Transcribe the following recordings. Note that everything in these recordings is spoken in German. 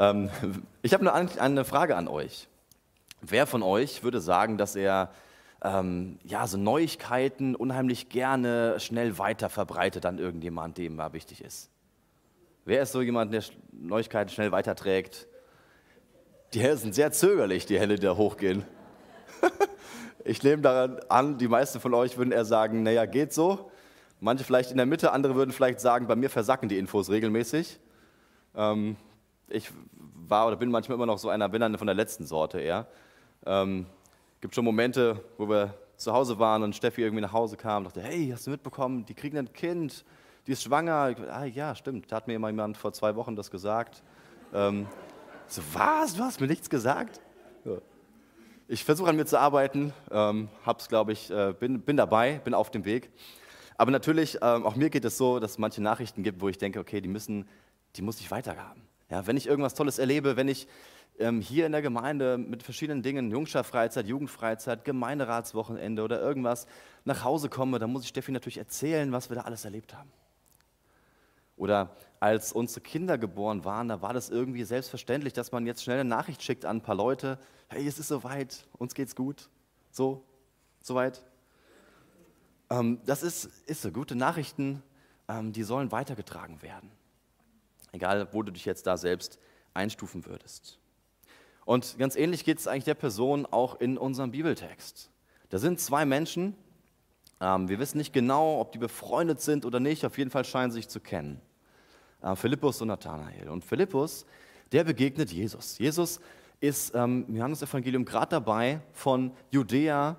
Ähm, ich habe eine, eine Frage an euch. Wer von euch würde sagen, dass er ähm, ja, so Neuigkeiten unheimlich gerne schnell weiter verbreitet an irgendjemand, dem er wichtig ist? Wer ist so jemand, der Neuigkeiten schnell weiterträgt? Die Hände sind sehr zögerlich, die Hände, die da hochgehen. ich nehme daran an, die meisten von euch würden eher sagen, naja, geht so. Manche vielleicht in der Mitte, andere würden vielleicht sagen, bei mir versacken die Infos regelmäßig. Ähm, ich war oder bin manchmal immer noch so einer, bin dann von der letzten Sorte eher. Ähm, gibt schon Momente, wo wir zu Hause waren und Steffi irgendwie nach Hause kam und dachte, hey, hast du mitbekommen, die kriegen ein Kind, die ist schwanger. Ah ja, stimmt, da hat mir jemand vor zwei Wochen das gesagt. Ähm, so, was, du hast mir nichts gesagt? Ja. Ich versuche an mir zu arbeiten, ähm, hab's, glaube ich, äh, bin, bin dabei, bin auf dem Weg. Aber natürlich, ähm, auch mir geht es so, dass es manche Nachrichten gibt, wo ich denke, okay, die müssen, die muss ich weitergaben. Ja, wenn ich irgendwas Tolles erlebe, wenn ich ähm, hier in der Gemeinde mit verschiedenen Dingen, Jungscherfreizeit, Jugendfreizeit, Gemeinderatswochenende oder irgendwas nach Hause komme, dann muss ich Steffi natürlich erzählen, was wir da alles erlebt haben. Oder als unsere Kinder geboren waren, da war das irgendwie selbstverständlich, dass man jetzt schnell eine Nachricht schickt an ein paar Leute, hey, es ist soweit, uns geht's gut, so, soweit. Ähm, das ist, ist so, gute Nachrichten, ähm, die sollen weitergetragen werden. Egal, wo du dich jetzt da selbst einstufen würdest. Und ganz ähnlich geht es eigentlich der Person auch in unserem Bibeltext. Da sind zwei Menschen, ähm, wir wissen nicht genau, ob die befreundet sind oder nicht, auf jeden Fall scheinen sie sich zu kennen. Äh, Philippus und Nathanael. Und Philippus, der begegnet Jesus. Jesus ist ähm, im Johannesevangelium gerade dabei, von Judäa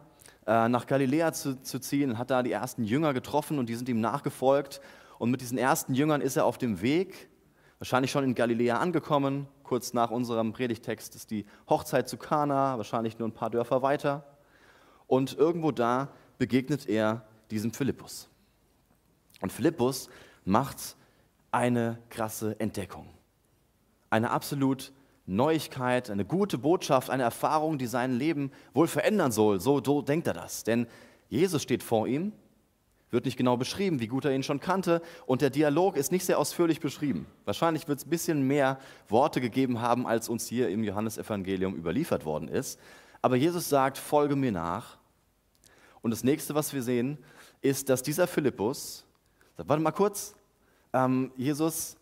äh, nach Galiläa zu, zu ziehen, hat da die ersten Jünger getroffen und die sind ihm nachgefolgt. Und mit diesen ersten Jüngern ist er auf dem Weg wahrscheinlich schon in Galiläa angekommen. Kurz nach unserem Predigtext ist die Hochzeit zu Kana, wahrscheinlich nur ein paar Dörfer weiter. Und irgendwo da begegnet er diesem Philippus. Und Philippus macht eine krasse Entdeckung. Eine absolut Neuigkeit, eine gute Botschaft, eine Erfahrung, die sein Leben wohl verändern soll. So, so denkt er das. Denn Jesus steht vor ihm wird nicht genau beschrieben, wie gut er ihn schon kannte. Und der Dialog ist nicht sehr ausführlich beschrieben. Wahrscheinlich wird es ein bisschen mehr Worte gegeben haben, als uns hier im Johannesevangelium überliefert worden ist. Aber Jesus sagt, folge mir nach. Und das nächste, was wir sehen, ist, dass dieser Philippus sagt, warte mal kurz, ähm, Jesus,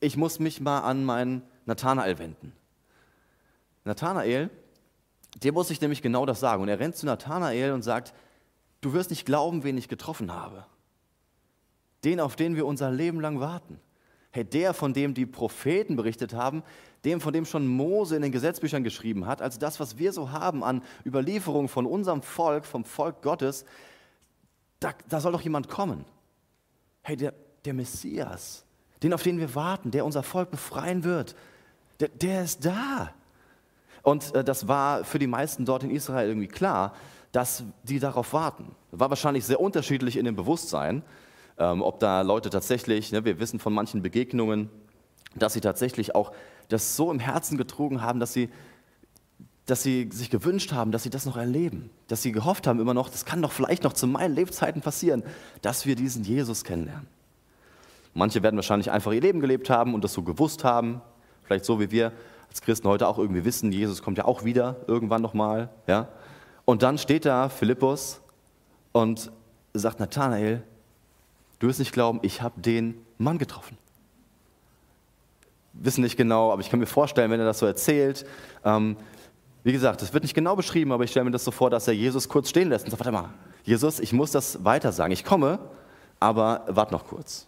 ich muss mich mal an meinen Nathanael wenden. Nathanael, dem muss ich nämlich genau das sagen. Und er rennt zu Nathanael und sagt, Du wirst nicht glauben, wen ich getroffen habe. Den, auf den wir unser Leben lang warten. Hey, der, von dem die Propheten berichtet haben, dem, von dem schon Mose in den Gesetzbüchern geschrieben hat, also das, was wir so haben an Überlieferungen von unserem Volk, vom Volk Gottes, da, da soll doch jemand kommen. Hey, der, der Messias, den, auf den wir warten, der unser Volk befreien wird, der, der ist da. Und äh, das war für die meisten dort in Israel irgendwie klar dass die darauf warten. War wahrscheinlich sehr unterschiedlich in dem Bewusstsein, ähm, ob da Leute tatsächlich, ne, wir wissen von manchen Begegnungen, dass sie tatsächlich auch das so im Herzen getrogen haben, dass sie, dass sie sich gewünscht haben, dass sie das noch erleben, dass sie gehofft haben immer noch, das kann doch vielleicht noch zu meinen Lebzeiten passieren, dass wir diesen Jesus kennenlernen. Manche werden wahrscheinlich einfach ihr Leben gelebt haben und das so gewusst haben, vielleicht so wie wir als Christen heute auch irgendwie wissen, Jesus kommt ja auch wieder irgendwann nochmal, ja. Und dann steht da Philippus und sagt, Nathanael, du wirst nicht glauben, ich habe den Mann getroffen. Wissen nicht genau, aber ich kann mir vorstellen, wenn er das so erzählt, ähm, wie gesagt, das wird nicht genau beschrieben, aber ich stelle mir das so vor, dass er Jesus kurz stehen lässt und sagt, warte mal, Jesus, ich muss das weiter sagen. Ich komme, aber warte noch kurz.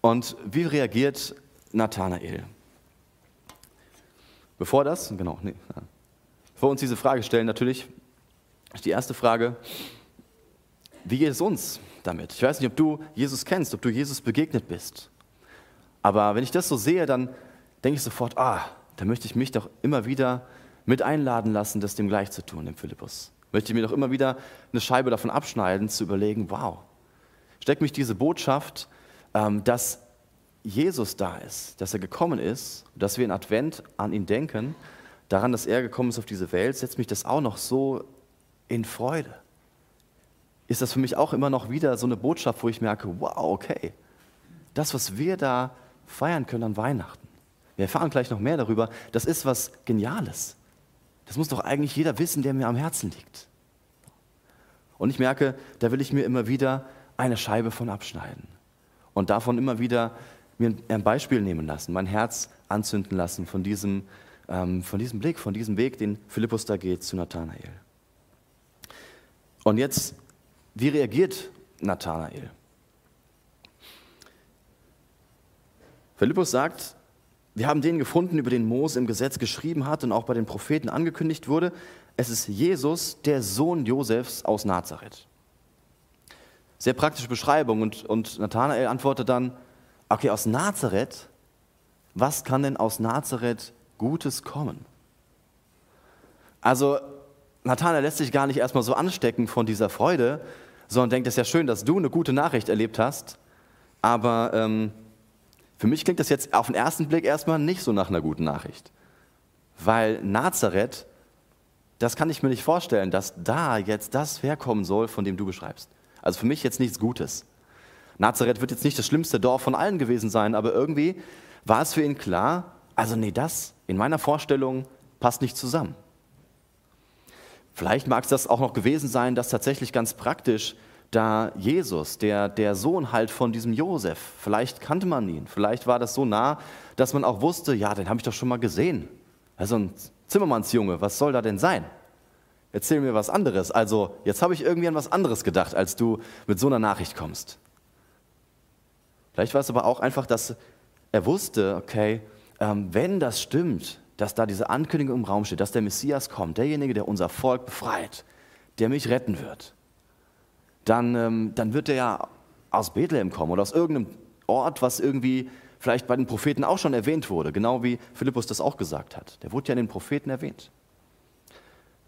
Und wie reagiert Nathanael? Bevor das, genau, nee, vor uns diese Frage stellen, natürlich die erste Frage, wie geht es uns damit? Ich weiß nicht, ob du Jesus kennst, ob du Jesus begegnet bist. Aber wenn ich das so sehe, dann denke ich sofort, ah, da möchte ich mich doch immer wieder mit einladen lassen, das dem gleich zu tun, dem Philippus. Möchte ich mir doch immer wieder eine Scheibe davon abschneiden, zu überlegen, wow, steckt mich diese Botschaft, ähm, dass Jesus da ist, dass er gekommen ist, dass wir in Advent an ihn denken daran, dass er gekommen ist auf diese Welt, setzt mich das auch noch so in Freude. Ist das für mich auch immer noch wieder so eine Botschaft, wo ich merke, wow, okay, das, was wir da feiern können an Weihnachten, Wir erfahren gleich noch mehr darüber. Das ist was Geniales. Das muss doch eigentlich jeder wissen, der mir am Herzen liegt. Und ich merke, da will ich mir immer wieder eine Scheibe von abschneiden und davon immer wieder mir ein Beispiel nehmen lassen, mein Herz anzünden lassen von diesem, ähm, von diesem Blick, von diesem Weg, den Philippus da geht zu Nathanael. Und jetzt, wie reagiert Nathanael? Philippus sagt, wir haben den gefunden, über den Mose im Gesetz geschrieben hat und auch bei den Propheten angekündigt wurde. Es ist Jesus, der Sohn Josefs aus Nazareth. Sehr praktische Beschreibung. Und, und Nathanael antwortet dann, okay, aus Nazareth, was kann denn aus Nazareth Gutes kommen? Also Nathanael lässt sich gar nicht erstmal so anstecken von dieser Freude, sondern denkt, es ist ja schön, dass du eine gute Nachricht erlebt hast, aber ähm, für mich klingt das jetzt auf den ersten Blick erstmal nicht so nach einer guten Nachricht. Weil Nazareth, das kann ich mir nicht vorstellen, dass da jetzt das herkommen soll, von dem du beschreibst. Also für mich jetzt nichts Gutes. Nazareth wird jetzt nicht das schlimmste Dorf von allen gewesen sein, aber irgendwie war es für ihn klar, also nee, das in meiner Vorstellung passt nicht zusammen. Vielleicht mag es das auch noch gewesen sein, dass tatsächlich ganz praktisch da Jesus, der, der Sohn halt von diesem Josef, vielleicht kannte man ihn, vielleicht war das so nah, dass man auch wusste, ja, den habe ich doch schon mal gesehen. Also ein Zimmermannsjunge, was soll da denn sein? Erzähl mir was anderes. Also jetzt habe ich irgendwie an was anderes gedacht, als du mit so einer Nachricht kommst. Vielleicht war es aber auch einfach, dass er wusste, okay, ähm, wenn das stimmt, dass da diese Ankündigung im Raum steht, dass der Messias kommt, derjenige, der unser Volk befreit, der mich retten wird, dann, ähm, dann wird er ja aus Bethlehem kommen oder aus irgendeinem Ort, was irgendwie vielleicht bei den Propheten auch schon erwähnt wurde, genau wie Philippus das auch gesagt hat. Der wurde ja in den Propheten erwähnt.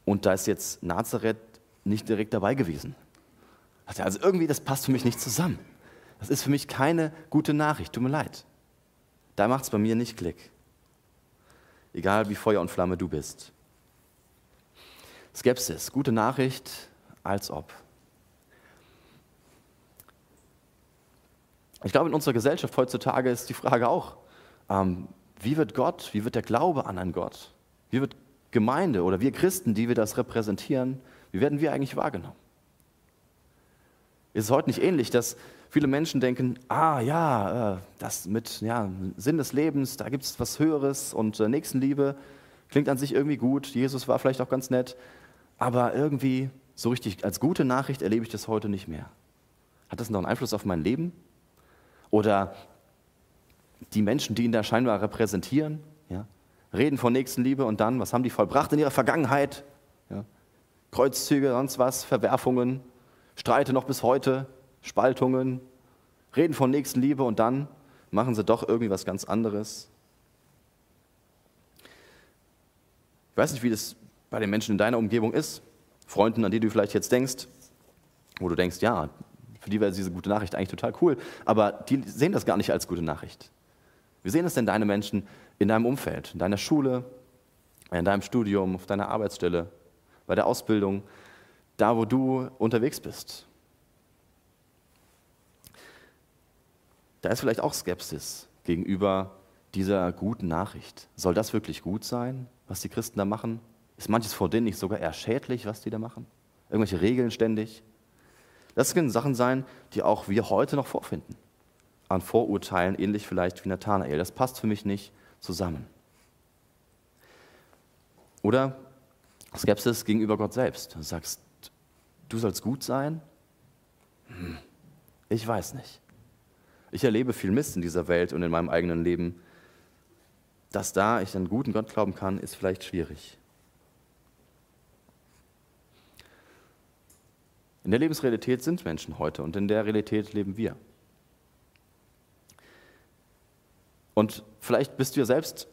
Und da ist jetzt Nazareth nicht direkt dabei gewesen. Also irgendwie, das passt für mich nicht zusammen. Das ist für mich keine gute Nachricht, tut mir leid. Da macht es bei mir nicht Klick. Egal wie Feuer und Flamme du bist. Skepsis, gute Nachricht, als ob. Ich glaube, in unserer Gesellschaft heutzutage ist die Frage auch, ähm, wie wird Gott, wie wird der Glaube an einen Gott, wie wird Gemeinde oder wir Christen, die wir das repräsentieren, wie werden wir eigentlich wahrgenommen? Ist es heute nicht ähnlich, dass viele Menschen denken, ah ja, äh, das mit ja, Sinn des Lebens, da gibt es was Höheres und äh, Nächstenliebe klingt an sich irgendwie gut, Jesus war vielleicht auch ganz nett, aber irgendwie so richtig als gute Nachricht erlebe ich das heute nicht mehr. Hat das noch einen Einfluss auf mein Leben? Oder die Menschen, die ihn da scheinbar repräsentieren, ja, reden von Nächstenliebe und dann, was haben die vollbracht in ihrer Vergangenheit? Ja, Kreuzzüge, sonst was, Verwerfungen, Streite noch bis heute, Spaltungen, reden von Nächstenliebe und dann machen sie doch irgendwie was ganz anderes. Ich weiß nicht, wie das bei den Menschen in deiner Umgebung ist, Freunden, an die du vielleicht jetzt denkst, wo du denkst, ja, für die wäre diese gute Nachricht eigentlich total cool, aber die sehen das gar nicht als gute Nachricht. Wie sehen es denn deine Menschen in deinem Umfeld, in deiner Schule, in deinem Studium, auf deiner Arbeitsstelle, bei der Ausbildung, da wo du unterwegs bist? Da ist vielleicht auch Skepsis gegenüber dieser guten Nachricht. Soll das wirklich gut sein, was die Christen da machen? Ist manches vor denen nicht sogar eher schädlich, was die da machen? Irgendwelche Regeln ständig? Das können Sachen sein, die auch wir heute noch vorfinden. An Vorurteilen, ähnlich vielleicht wie Nathanael. Das passt für mich nicht zusammen. Oder Skepsis gegenüber Gott selbst. Du sagst, du sollst gut sein? Hm, ich weiß nicht. Ich erlebe viel Mist in dieser Welt und in meinem eigenen Leben. Dass da ich an guten Gott glauben kann, ist vielleicht schwierig. In der Lebensrealität sind Menschen heute und in der Realität leben wir. Und vielleicht bist du ja selbst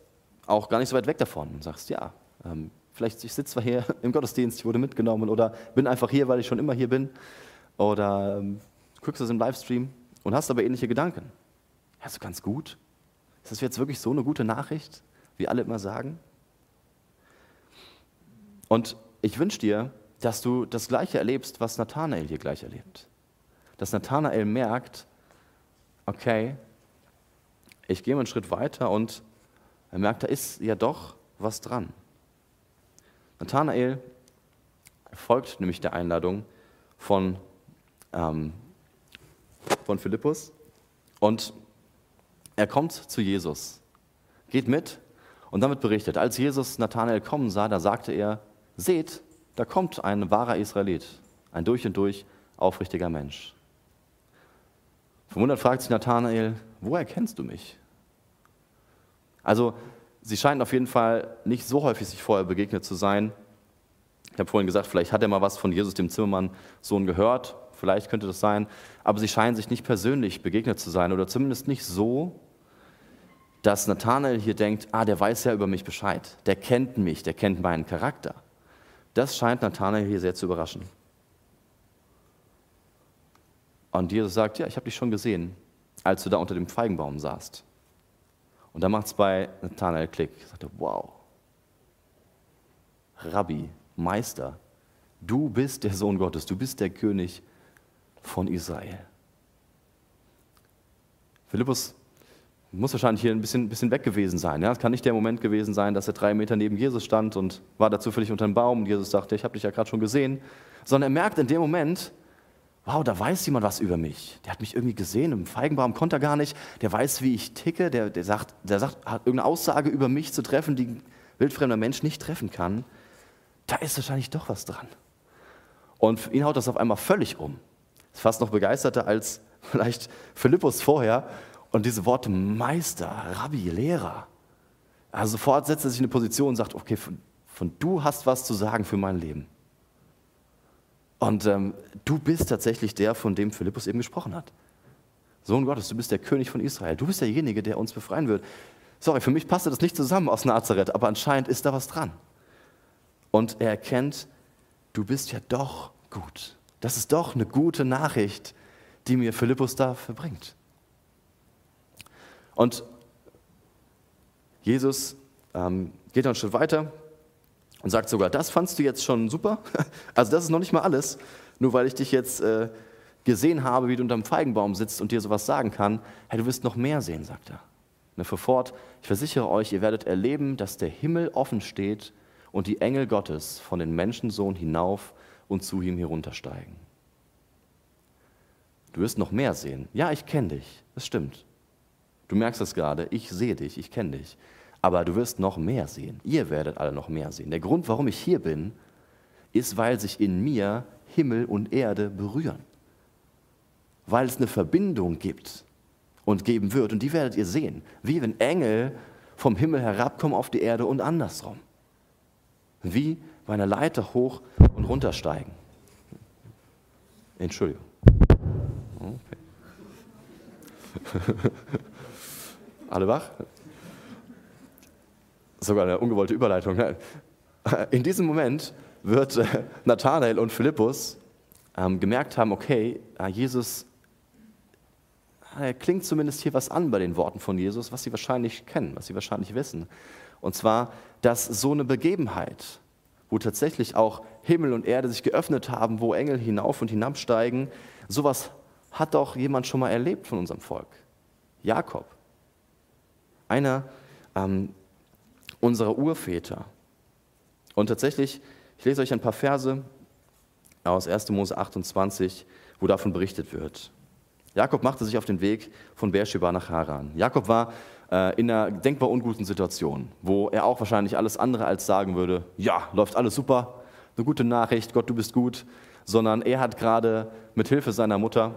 auch gar nicht so weit weg davon und sagst, ja, ähm, vielleicht ich sitze zwar hier im Gottesdienst, ich wurde mitgenommen oder bin einfach hier, weil ich schon immer hier bin. Oder ähm, guckst es im Livestream und hast aber ähnliche Gedanken. Ja, so ganz gut. Ist das jetzt wirklich so eine gute Nachricht, wie alle immer sagen? Und ich wünsche dir, dass du das Gleiche erlebst, was Nathanael hier gleich erlebt. Dass Nathanael merkt, okay, ich gehe einen Schritt weiter und Er merkt, da ist ja doch was dran. Nathanael folgt nämlich der Einladung von, ähm, von Philippus und er kommt zu Jesus, geht mit und damit berichtet, als Jesus Nathanael kommen sah, da sagte er, seht, da kommt ein wahrer Israelit, ein durch und durch aufrichtiger Mensch. Verwundert fragt sich Nathanael, woher kennst du mich? Also, sie scheinen auf jeden Fall nicht so häufig sich vorher begegnet zu sein. Ich habe vorhin gesagt, vielleicht hat er mal was von Jesus, dem Zimmermann-Sohn, gehört. Vielleicht könnte das sein. Aber sie scheinen sich nicht persönlich begegnet zu sein oder zumindest nicht so, dass Nathanael hier denkt, ah, der weiß ja über mich Bescheid. Der kennt mich, der kennt meinen Charakter. Das scheint Nathanael hier sehr zu überraschen. Und Jesus sagt, ja, ich habe dich schon gesehen, als du da unter dem Feigenbaum saßt. Und da macht es bei Nathanael Klick. Ich sagte, wow, Rabbi, Meister, du bist der Sohn Gottes, du bist der König von Israel. Philippus muss wahrscheinlich hier ein bisschen, bisschen weg gewesen sein. Ja? Es kann nicht der Moment gewesen sein, dass er drei Meter neben Jesus stand und war da zufällig unter einem Baum und Jesus sagte, ich habe dich ja gerade schon gesehen. Sondern er merkt in dem Moment, wow, da weiß jemand was über mich. Der hat mich irgendwie gesehen, im Feigenbaum konnte er gar nicht. Der weiß, wie ich ticke, der, der, sagt, der sagt, hat irgendeine Aussage über mich zu treffen, die ein wildfremder Mensch nicht treffen kann. Da ist wahrscheinlich doch was dran. Und ihn haut das auf einmal völlig um. Fast noch begeisterter als vielleicht Philippus vorher. Und diese Worte Meister, Rabbi, Lehrer. Also sofort setzt er sich in eine Position und sagt, okay, von, von du hast was zu sagen für mein Leben. Und ähm, du bist tatsächlich der, von dem Philippus eben gesprochen hat. Sohn Gottes, du bist der König von Israel. Du bist derjenige, der uns befreien wird. Sorry, für mich passte das nicht zusammen aus Nazareth, aber anscheinend ist da was dran. Und er erkennt, du bist ja doch gut. Das ist doch eine gute Nachricht, die mir Philippus da verbringt. Und Jesus ähm, geht dann einen Schritt weiter und sagt sogar, das fandst du jetzt schon super? Also das ist noch nicht mal alles, nur weil ich dich jetzt äh, gesehen habe, wie du unterm Feigenbaum sitzt und dir sowas sagen kann. Hey, du wirst noch mehr sehen, sagt er. Und er fuhr fort, ich versichere euch, ihr werdet erleben, dass der Himmel offen steht und die Engel Gottes von den Menschensohn hinauf und zu ihm heruntersteigen. Du wirst noch mehr sehen. Ja, ich kenne dich, das stimmt. Du merkst es gerade, ich sehe dich, ich kenne dich. Aber du wirst noch mehr sehen. Ihr werdet alle noch mehr sehen. Der Grund, warum ich hier bin, ist, weil sich in mir Himmel und Erde berühren. Weil es eine Verbindung gibt und geben wird. Und die werdet ihr sehen. Wie wenn Engel vom Himmel herabkommen auf die Erde und andersrum. Wie bei einer Leiter hoch und runtersteigen. Entschuldigung. Okay. Alle wach? sogar eine ungewollte Überleitung. Ne? In diesem Moment wird äh, Nathanael und Philippus ähm, gemerkt haben, okay, Jesus, er klingt zumindest hier was an bei den Worten von Jesus, was sie wahrscheinlich kennen, was sie wahrscheinlich wissen. Und zwar, dass so eine Begebenheit, wo tatsächlich auch Himmel und Erde sich geöffnet haben, wo Engel hinauf und hinabsteigen, sowas hat doch jemand schon mal erlebt von unserem Volk. Jakob. Einer, ähm, unserer Urväter. Und tatsächlich, ich lese euch ein paar Verse aus 1. Mose 28, wo davon berichtet wird. Jakob machte sich auf den Weg von Beersheba nach Haran. Jakob war äh, in einer denkbar unguten Situation, wo er auch wahrscheinlich alles andere als sagen würde, ja, läuft alles super, eine gute Nachricht, Gott, du bist gut, sondern er hat gerade mit Hilfe seiner Mutter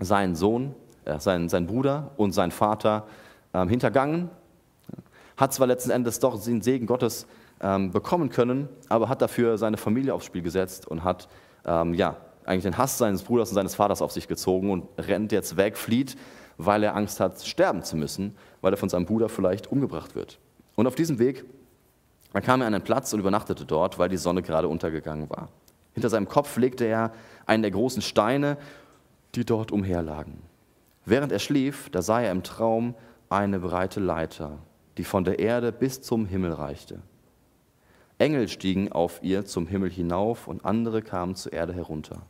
seinen Sohn, äh, seinen, seinen Bruder und seinen Vater äh, hintergangen. Hat zwar letzten Endes doch den Segen Gottes ähm, bekommen können, aber hat dafür seine Familie aufs Spiel gesetzt und hat ähm, ja, eigentlich den Hass seines Bruders und seines Vaters auf sich gezogen und rennt jetzt weg, flieht, weil er Angst hat, sterben zu müssen, weil er von seinem Bruder vielleicht umgebracht wird. Und auf diesem Weg da kam er an einen Platz und übernachtete dort, weil die Sonne gerade untergegangen war. Hinter seinem Kopf legte er einen der großen Steine, die dort umherlagen. Während er schlief, da sah er im Traum eine breite Leiter, die von der Erde bis zum Himmel reichte. Engel stiegen auf ihr zum Himmel hinauf und andere kamen zur Erde herunter.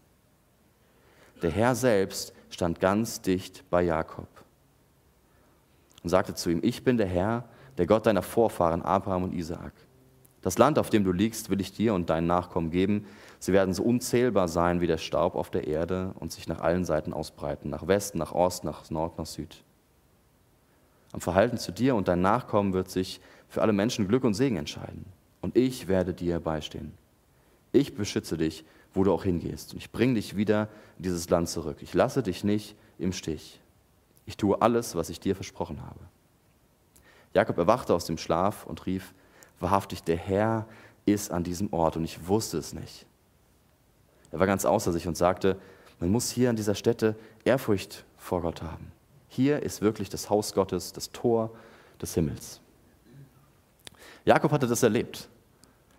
Der Herr selbst stand ganz dicht bei Jakob und sagte zu ihm, ich bin der Herr, der Gott deiner Vorfahren Abraham und Isaak. Das Land, auf dem du liegst, will ich dir und deinen Nachkommen geben. Sie werden so unzählbar sein wie der Staub auf der Erde und sich nach allen Seiten ausbreiten, nach West, nach Ost, nach Nord, nach Süd. Am Verhalten zu dir und deinen Nachkommen wird sich für alle Menschen Glück und Segen entscheiden. Und ich werde dir beistehen. Ich beschütze dich, wo du auch hingehst. Und ich bringe dich wieder in dieses Land zurück. Ich lasse dich nicht im Stich. Ich tue alles, was ich dir versprochen habe. Jakob erwachte aus dem Schlaf und rief, wahrhaftig, der Herr ist an diesem Ort und ich wusste es nicht. Er war ganz außer sich und sagte, man muss hier an dieser Stätte Ehrfurcht vor Gott haben. Hier ist wirklich das Haus Gottes, das Tor des Himmels. Jakob hatte das erlebt,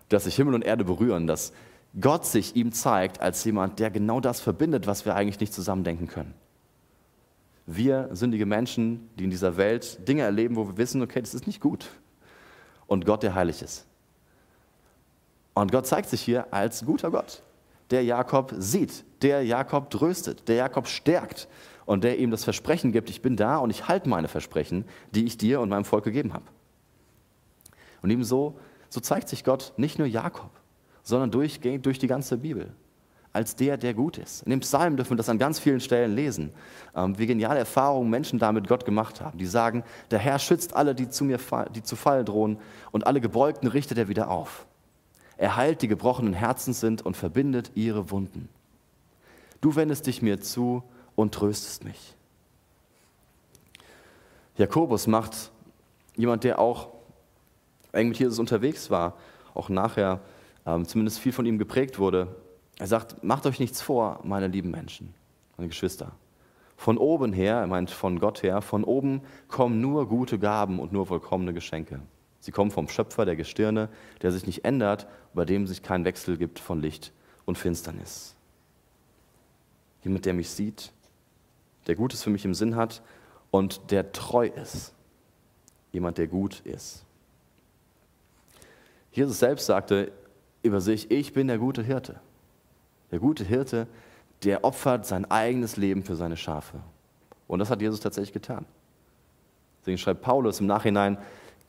dass sich Himmel und Erde berühren, dass Gott sich ihm zeigt als jemand, der genau das verbindet, was wir eigentlich nicht zusammendenken können. Wir sündige Menschen, die in dieser Welt Dinge erleben, wo wir wissen, okay, das ist nicht gut. Und Gott, der heilig ist. Und Gott zeigt sich hier als guter Gott, der Jakob sieht, der Jakob tröstet, der Jakob stärkt und der ihm das Versprechen gibt, ich bin da und ich halte meine Versprechen, die ich dir und meinem Volk gegeben habe. Und ebenso so zeigt sich Gott nicht nur Jakob, sondern durchgehend durch die ganze Bibel als der, der gut ist. In dem Psalm dürfen wir das an ganz vielen Stellen lesen, ähm, wie geniale Erfahrungen Menschen damit Gott gemacht haben. Die sagen, der Herr schützt alle, die zu mir die zu fallen drohen, und alle Gebeugten richtet er wieder auf. Er heilt die gebrochenen Herzens sind und verbindet ihre Wunden. Du wendest dich mir zu und tröstest mich. Jakobus macht jemand, der auch eng mit Jesus unterwegs war, auch nachher ähm, zumindest viel von ihm geprägt wurde. Er sagt, macht euch nichts vor, meine lieben Menschen, meine Geschwister. Von oben her, er meint von Gott her, von oben kommen nur gute Gaben und nur vollkommene Geschenke. Sie kommen vom Schöpfer der Gestirne, der sich nicht ändert, bei dem sich kein Wechsel gibt von Licht und Finsternis. Jemand, der mich sieht, der Gutes für mich im Sinn hat und der treu ist. Jemand, der gut ist. Jesus selbst sagte über sich, ich bin der gute Hirte. Der gute Hirte, der opfert sein eigenes Leben für seine Schafe. Und das hat Jesus tatsächlich getan. Deswegen schreibt Paulus im Nachhinein,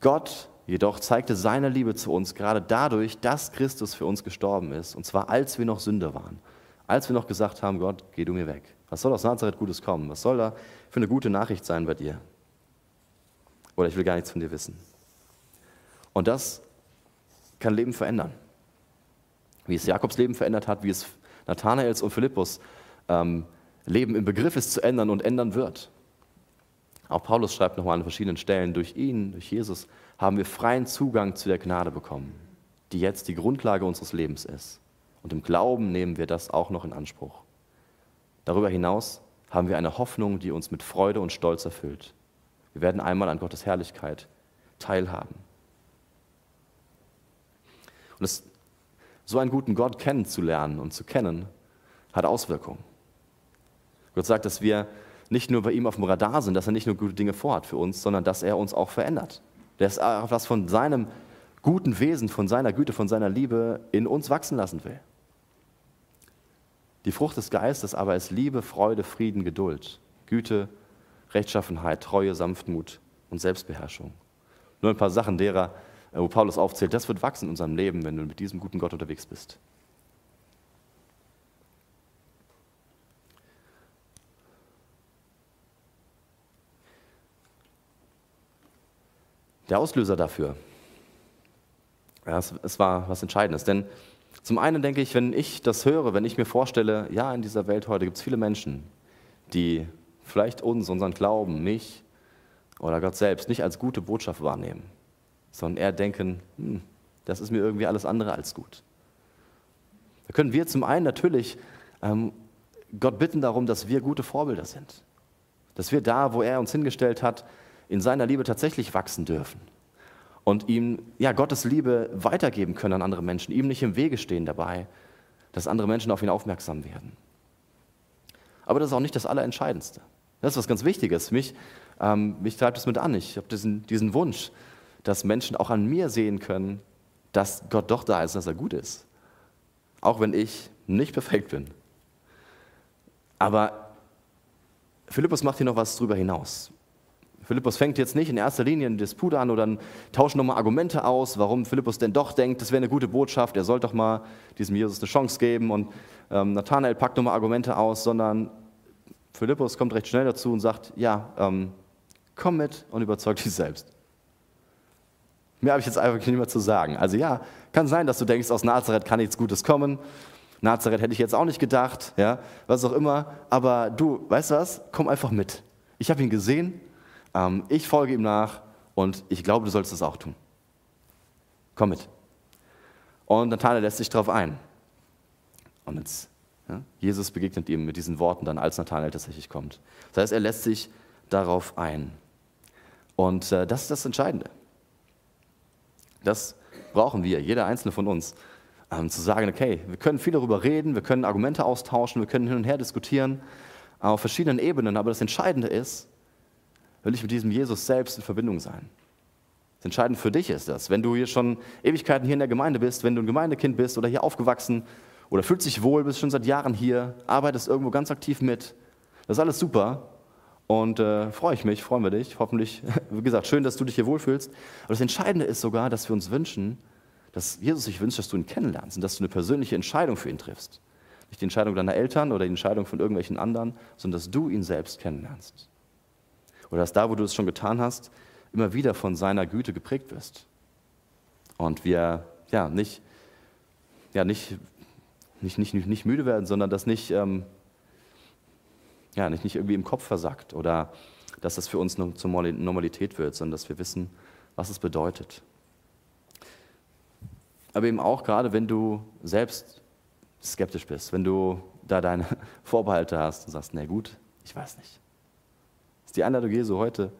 Gott jedoch zeigte seine Liebe zu uns gerade dadurch, dass Christus für uns gestorben ist. Und zwar als wir noch Sünder waren. Als wir noch gesagt haben, Gott, geh du mir weg. Was soll aus Nazareth Gutes kommen? Was soll da für eine gute Nachricht sein bei dir? Oder ich will gar nichts von dir wissen. Und das kann Leben verändern. Wie es Jakobs Leben verändert hat, wie es Nathanaels und Philippus ähm, Leben im Begriff ist zu ändern und ändern wird. Auch Paulus schreibt nochmal an verschiedenen Stellen, durch ihn, durch Jesus, haben wir freien Zugang zu der Gnade bekommen, die jetzt die Grundlage unseres Lebens ist. Und im Glauben nehmen wir das auch noch in Anspruch. Darüber hinaus haben wir eine Hoffnung, die uns mit Freude und Stolz erfüllt. Wir werden einmal an Gottes Herrlichkeit teilhaben. Und es so einen guten Gott kennenzulernen und zu kennen, hat Auswirkungen. Gott sagt, dass wir nicht nur bei ihm auf dem Radar sind, dass er nicht nur gute Dinge vorhat für uns, sondern dass er uns auch verändert. Dass er was von seinem guten Wesen, von seiner Güte, von seiner Liebe in uns wachsen lassen will. Die Frucht des Geistes aber ist Liebe, Freude, Frieden, Geduld, Güte, Rechtschaffenheit, Treue, Sanftmut und Selbstbeherrschung. Nur ein paar Sachen derer, wo Paulus aufzählt, das wird wachsen in unserem Leben, wenn du mit diesem guten Gott unterwegs bist. Der Auslöser dafür, ja, es, es war was Entscheidendes. Denn zum einen denke ich, wenn ich das höre, wenn ich mir vorstelle, ja, in dieser Welt heute gibt es viele Menschen, die vielleicht uns, unseren Glauben, mich oder Gott selbst nicht als gute Botschaft wahrnehmen sondern eher denken, hm, das ist mir irgendwie alles andere als gut. Da können wir zum einen natürlich ähm, Gott bitten darum, dass wir gute Vorbilder sind. Dass wir da, wo er uns hingestellt hat, in seiner Liebe tatsächlich wachsen dürfen. Und ihm ja, Gottes Liebe weitergeben können an andere Menschen, ihm nicht im Wege stehen dabei, dass andere Menschen auf ihn aufmerksam werden. Aber das ist auch nicht das Allerentscheidendste. Das ist was ganz Wichtiges. Mich, ähm, mich treibt es mit an. Ich habe diesen, diesen Wunsch, dass Menschen auch an mir sehen können, dass Gott doch da ist, dass er gut ist. Auch wenn ich nicht perfekt bin. Aber Philippus macht hier noch was drüber hinaus. Philippus fängt jetzt nicht in erster Linie einen Disput an oder tauscht nochmal Argumente aus, warum Philippus denn doch denkt, das wäre eine gute Botschaft, er soll doch mal diesem Jesus eine Chance geben und ähm, Nathanael packt nochmal Argumente aus, sondern Philippus kommt recht schnell dazu und sagt, ja, ähm, komm mit und überzeug dich selbst. Mehr habe ich jetzt einfach nicht mehr zu sagen. Also ja, kann sein, dass du denkst, aus Nazareth kann nichts Gutes kommen. Nazareth hätte ich jetzt auch nicht gedacht, ja, was auch immer. Aber du, weißt du was? Komm einfach mit. Ich habe ihn gesehen, ähm, ich folge ihm nach und ich glaube, du sollst es auch tun. Komm mit. Und Nathanael lässt sich darauf ein. Und jetzt, ja, Jesus begegnet ihm mit diesen Worten dann, als Nathanael tatsächlich kommt. Das heißt, er lässt sich darauf ein. Und äh, das ist das Entscheidende. Das brauchen wir, jeder einzelne von uns, ähm, zu sagen, okay, wir können viel darüber reden, wir können Argumente austauschen, wir können hin und her diskutieren auf verschiedenen Ebenen, aber das Entscheidende ist, will ich mit diesem Jesus selbst in Verbindung sein. Das Entscheidende für dich ist das, wenn du hier schon Ewigkeiten hier in der Gemeinde bist, wenn du ein Gemeindekind bist oder hier aufgewachsen oder fühlst dich wohl, bist schon seit Jahren hier, arbeitest irgendwo ganz aktiv mit, das ist alles super, und äh, freue ich mich, freuen wir dich. Hoffentlich, wie gesagt, schön, dass du dich hier wohlfühlst. Aber das Entscheidende ist sogar, dass wir uns wünschen, dass Jesus sich wünscht, dass du ihn kennenlernst und dass du eine persönliche Entscheidung für ihn triffst. Nicht die Entscheidung deiner Eltern oder die Entscheidung von irgendwelchen anderen, sondern dass du ihn selbst kennenlernst. Oder dass da, wo du es schon getan hast, immer wieder von seiner Güte geprägt wirst. Und wir ja, nicht, ja, nicht, nicht, nicht, nicht müde werden, sondern dass nicht ähm, ja, nicht, nicht irgendwie im Kopf versackt oder dass das für uns zur Normalität wird, sondern dass wir wissen, was es bedeutet. Aber eben auch gerade, wenn du selbst skeptisch bist, wenn du da deine Vorbehalte hast und sagst, na gut, ich weiß nicht. Das ist die Einladung Jesu heute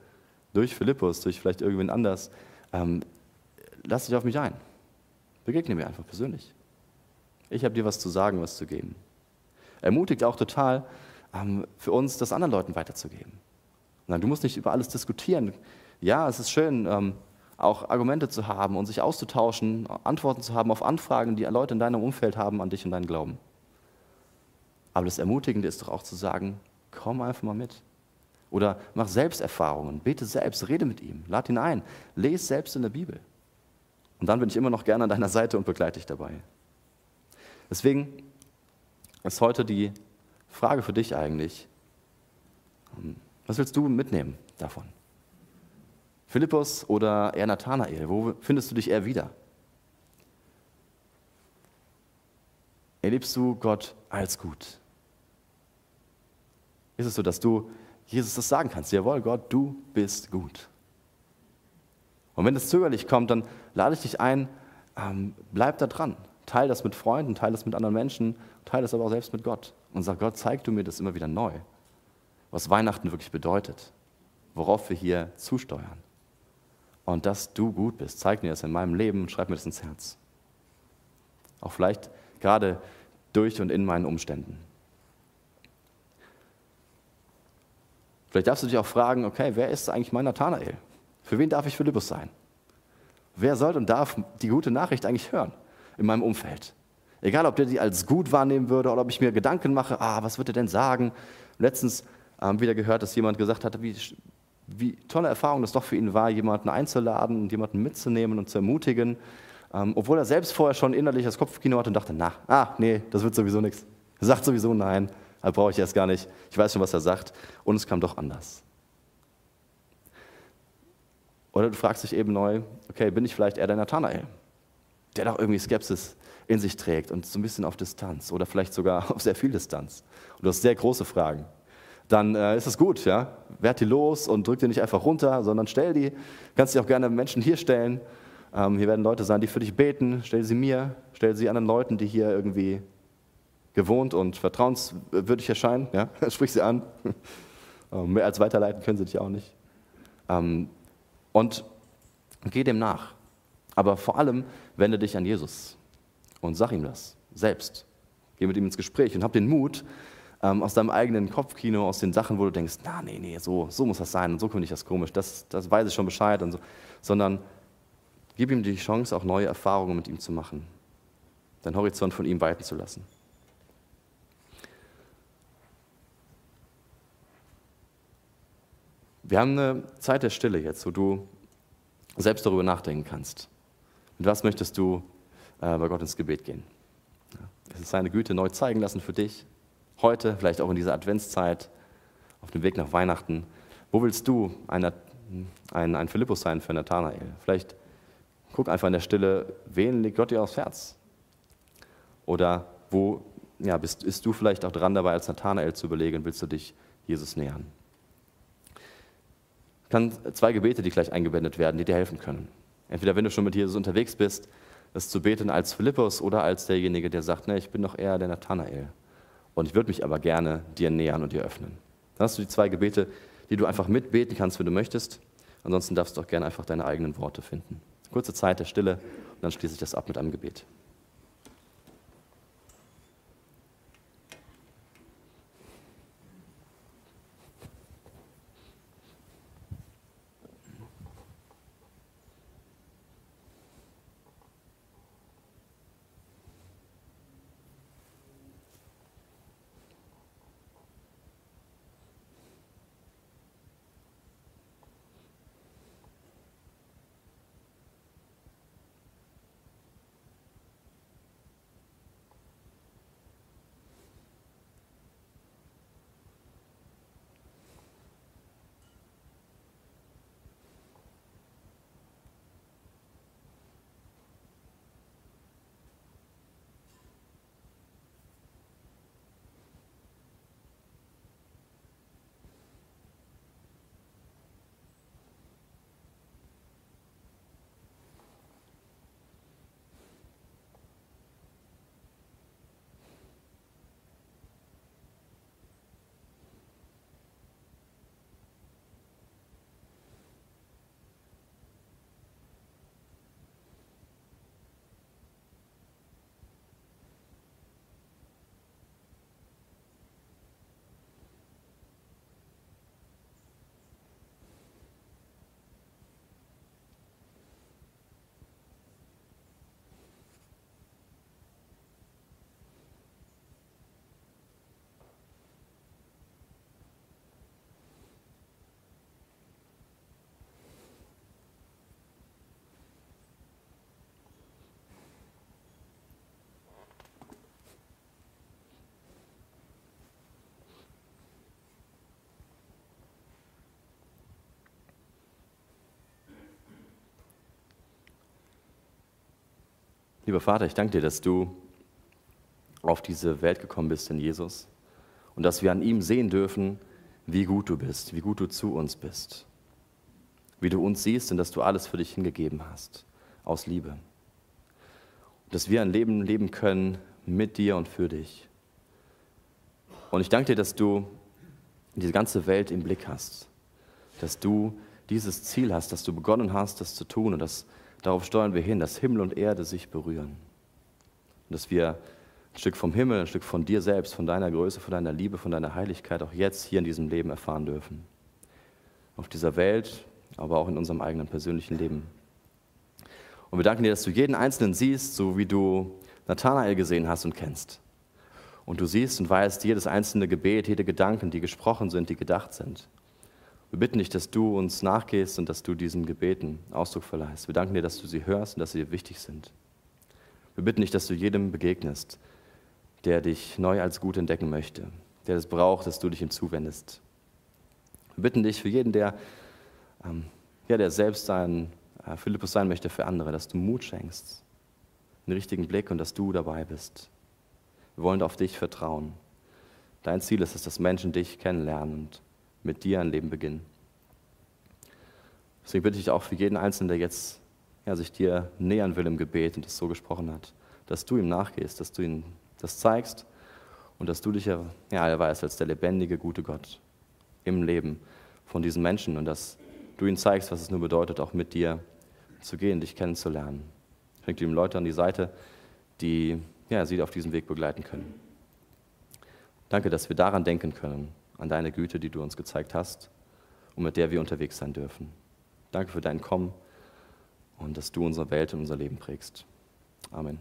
durch Philippus, durch vielleicht irgendwen anders. Ähm, lass dich auf mich ein. Begegne mir einfach persönlich. Ich habe dir was zu sagen, was zu geben. Ermutigt auch total, für uns das anderen Leuten weiterzugeben. Du musst nicht über alles diskutieren. Ja, es ist schön, ähm, auch Argumente zu haben und sich auszutauschen, Antworten zu haben auf Anfragen, die Leute in deinem Umfeld haben an dich und deinen Glauben. Aber das Ermutigende ist doch auch zu sagen, komm einfach mal mit. Oder mach Selbsterfahrungen, bete selbst, rede mit ihm, lad ihn ein, lese selbst in der Bibel. Und dann bin ich immer noch gerne an deiner Seite und begleite dich dabei. Deswegen ist heute die Frage für dich eigentlich. Ähm, was willst du mitnehmen davon? Philippus oder eher Nathanael? Wo findest du dich eher wieder? Erlebst du Gott als gut? Ist es so, dass du Jesus das sagen kannst? Jawohl, Gott, du bist gut. Und wenn es zögerlich kommt, dann lade ich dich ein, ähm, bleib da dran. Teil das mit Freunden, teil das mit anderen Menschen, teil das aber auch selbst mit Gott und sag, Gott, zeig du mir das immer wieder neu, was Weihnachten wirklich bedeutet, worauf wir hier zusteuern. Und dass du gut bist, zeig mir das in meinem Leben, schreib mir das ins Herz. Auch vielleicht gerade durch und in meinen Umständen. Vielleicht darfst du dich auch fragen, okay, wer ist eigentlich mein Nathanael? Für wen darf ich Philippus sein? Wer soll und darf die gute Nachricht eigentlich hören in meinem Umfeld? Egal, ob der die als gut wahrnehmen würde oder ob ich mir Gedanken mache, ah, was wird er denn sagen? Letztens haben wir wieder gehört, dass jemand gesagt hat, wie, wie tolle Erfahrung das doch für ihn war, jemanden einzuladen und jemanden mitzunehmen und zu ermutigen, ähm, obwohl er selbst vorher schon innerlich das Kopfkino hatte und dachte, na, ah, nee, das wird sowieso nichts. Er sagt sowieso nein, das brauche ich erst gar nicht. Ich weiß schon, was er sagt. Und es kam doch anders. Oder du fragst dich eben neu, okay, bin ich vielleicht eher der Nathanael, der doch irgendwie Skepsis in sich trägt und so ein bisschen auf Distanz oder vielleicht sogar auf sehr viel Distanz und du hast sehr große Fragen, dann äh, ist es gut, ja. Werd die los und drück die nicht einfach runter, sondern stell die. Kannst dich auch gerne Menschen hier stellen. Ähm, hier werden Leute sein, die für dich beten. Stell sie mir, stell sie anderen Leuten, die hier irgendwie gewohnt und vertrauenswürdig erscheinen. Ja? Sprich sie an. ähm, mehr als weiterleiten können sie dich auch nicht. Ähm, und geh dem nach. Aber vor allem wende dich an Jesus und sag ihm das selbst. Geh mit ihm ins Gespräch und hab den Mut, ähm, aus deinem eigenen Kopfkino, aus den Sachen, wo du denkst, na, nee, nee, so, so muss das sein und so finde ich das komisch, das, das weiß ich schon Bescheid und so, sondern gib ihm die Chance, auch neue Erfahrungen mit ihm zu machen, deinen Horizont von ihm weiten zu lassen. Wir haben eine Zeit der Stille jetzt, wo du selbst darüber nachdenken kannst. Mit was möchtest du äh, bei Gott ins Gebet gehen? Es ist seine Güte neu zeigen lassen für dich, heute, vielleicht auch in dieser Adventszeit, auf dem Weg nach Weihnachten. Wo willst du ein, ein, ein Philippus sein für Nathanael? Vielleicht guck einfach in der Stille, wen legt Gott dir aufs Herz? Oder wo ja, bist, bist du vielleicht auch dran dabei, als Nathanael zu überlegen, willst du dich Jesus nähern? Ich kann zwei Gebete, die gleich eingeblendet werden, die dir helfen können. Entweder wenn du schon mit Jesus unterwegs bist, das zu beten als Philippus oder als derjenige, der sagt, ne, ich bin doch eher der Nathanael. Und ich würde mich aber gerne dir nähern und dir öffnen. Dann hast du die zwei Gebete, die du einfach mitbeten kannst, wenn du möchtest. Ansonsten darfst du auch gerne einfach deine eigenen Worte finden. Kurze Zeit der Stille und dann schließe ich das ab mit einem Gebet. Lieber Vater, ich danke dir, dass du auf diese Welt gekommen bist in Jesus und dass wir an ihm sehen dürfen, wie gut du bist, wie gut du zu uns bist, wie du uns siehst und dass du alles für dich hingegeben hast, aus Liebe. Und dass wir ein Leben leben können mit dir und für dich. Und ich danke dir, dass du diese ganze Welt im Blick hast, dass du dieses Ziel hast, dass du begonnen hast, das zu tun und dass Darauf steuern wir hin, dass Himmel und Erde sich berühren. Und dass wir ein Stück vom Himmel, ein Stück von dir selbst, von deiner Größe, von deiner Liebe, von deiner Heiligkeit auch jetzt hier in diesem Leben erfahren dürfen. Auf dieser Welt, aber auch in unserem eigenen persönlichen Leben. Und wir danken dir, dass du jeden Einzelnen siehst, so wie du Nathanael gesehen hast und kennst. Und du siehst und weißt jedes einzelne Gebet, jede Gedanken, die gesprochen sind, die gedacht sind. Wir bitten dich, dass du uns nachgehst und dass du diesen Gebeten Ausdruck verleihst. Wir danken dir, dass du sie hörst und dass sie dir wichtig sind. Wir bitten dich, dass du jedem begegnest, der dich neu als gut entdecken möchte, der es braucht, dass du dich ihm zuwendest. Wir bitten dich für jeden, der, ähm, ja, der selbst ein äh, Philippus sein möchte für andere, dass du Mut schenkst, einen richtigen Blick und dass du dabei bist. Wir wollen auf dich vertrauen. Dein Ziel ist es, dass Menschen dich kennenlernen und mit dir ein Leben beginnen. Deswegen bitte ich auch für jeden Einzelnen, der jetzt ja, sich dir nähern will im Gebet und das so gesprochen hat, dass du ihm nachgehst, dass du ihm das zeigst und dass du dich ja, erweist als der lebendige, gute Gott im Leben von diesen Menschen und dass du ihnen zeigst, was es nur bedeutet, auch mit dir zu gehen, dich kennenzulernen. Bringt ihm Leute an die Seite, die ja, sie auf diesem Weg begleiten können. Danke, dass wir daran denken können, an deine Güte, die du uns gezeigt hast und mit der wir unterwegs sein dürfen. Danke für dein Kommen und dass du unsere Welt und unser Leben prägst. Amen.